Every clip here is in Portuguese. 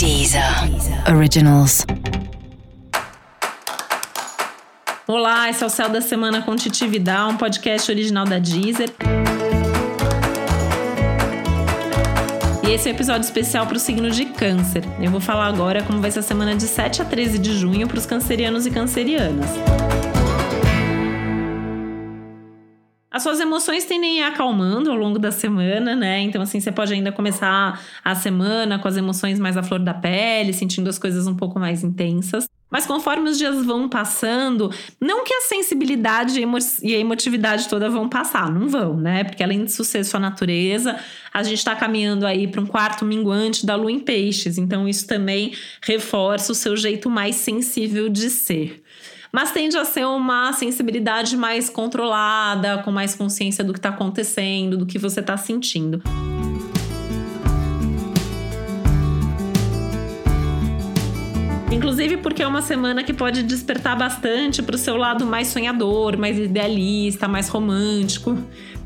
Deezer Originals. Olá, esse é o Céu da Semana com Titi Vidal, um podcast original da Deezer. E esse é um episódio especial para o signo de Câncer. Eu vou falar agora como vai ser a semana de 7 a 13 de junho para os cancerianos e cancerianas. As suas emoções tendem a acalmando ao longo da semana, né? Então, assim, você pode ainda começar a semana com as emoções mais à flor da pele, sentindo as coisas um pouco mais intensas. Mas conforme os dias vão passando, não que a sensibilidade e a emotividade toda vão passar, não vão, né? Porque além de ser sua natureza, a gente está caminhando aí para um quarto minguante da lua em peixes. Então, isso também reforça o seu jeito mais sensível de ser mas tende a ser uma sensibilidade mais controlada, com mais consciência do que está acontecendo, do que você está sentindo. Inclusive porque é uma semana que pode despertar bastante para o seu lado mais sonhador, mais idealista, mais romântico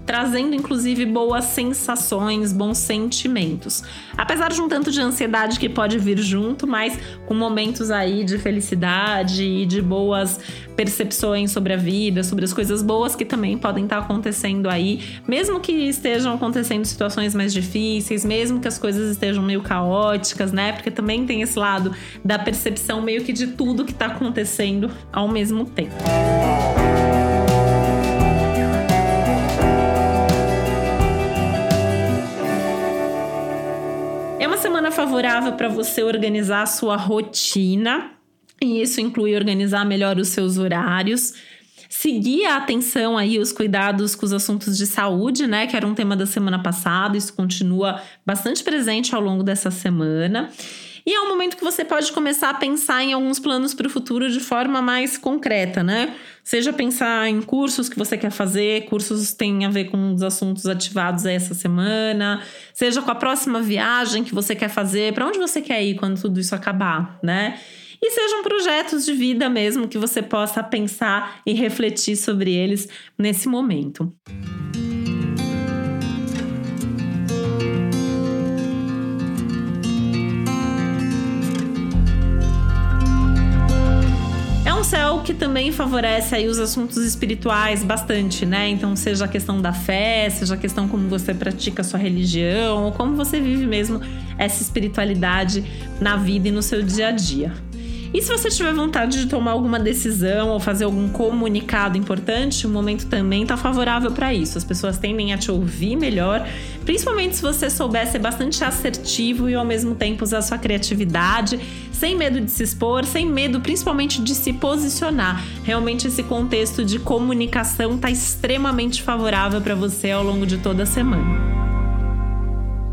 trazendo inclusive boas sensações, bons sentimentos. Apesar de um tanto de ansiedade que pode vir junto, mas com momentos aí de felicidade e de boas percepções sobre a vida, sobre as coisas boas que também podem estar acontecendo aí, mesmo que estejam acontecendo situações mais difíceis, mesmo que as coisas estejam meio caóticas, né? Porque também tem esse lado da percepção meio que de tudo que está acontecendo ao mesmo tempo. semana favorável para você organizar a sua rotina, e isso inclui organizar melhor os seus horários. Seguir a atenção aí, os cuidados com os assuntos de saúde, né? Que era um tema da semana passada, isso continua bastante presente ao longo dessa semana. E é um momento que você pode começar a pensar em alguns planos para o futuro de forma mais concreta, né? Seja pensar em cursos que você quer fazer, cursos têm a ver com os assuntos ativados essa semana, seja com a próxima viagem que você quer fazer, para onde você quer ir quando tudo isso acabar, né? E sejam projetos de vida mesmo que você possa pensar e refletir sobre eles nesse momento. Céu que também favorece aí os assuntos espirituais bastante, né? Então, seja a questão da fé, seja a questão como você pratica a sua religião, ou como você vive mesmo essa espiritualidade na vida e no seu dia a dia. E se você tiver vontade de tomar alguma decisão ou fazer algum comunicado importante, o momento também está favorável para isso. As pessoas tendem a te ouvir melhor, principalmente se você souber ser bastante assertivo e ao mesmo tempo usar sua criatividade, sem medo de se expor, sem medo principalmente de se posicionar. Realmente esse contexto de comunicação está extremamente favorável para você ao longo de toda a semana.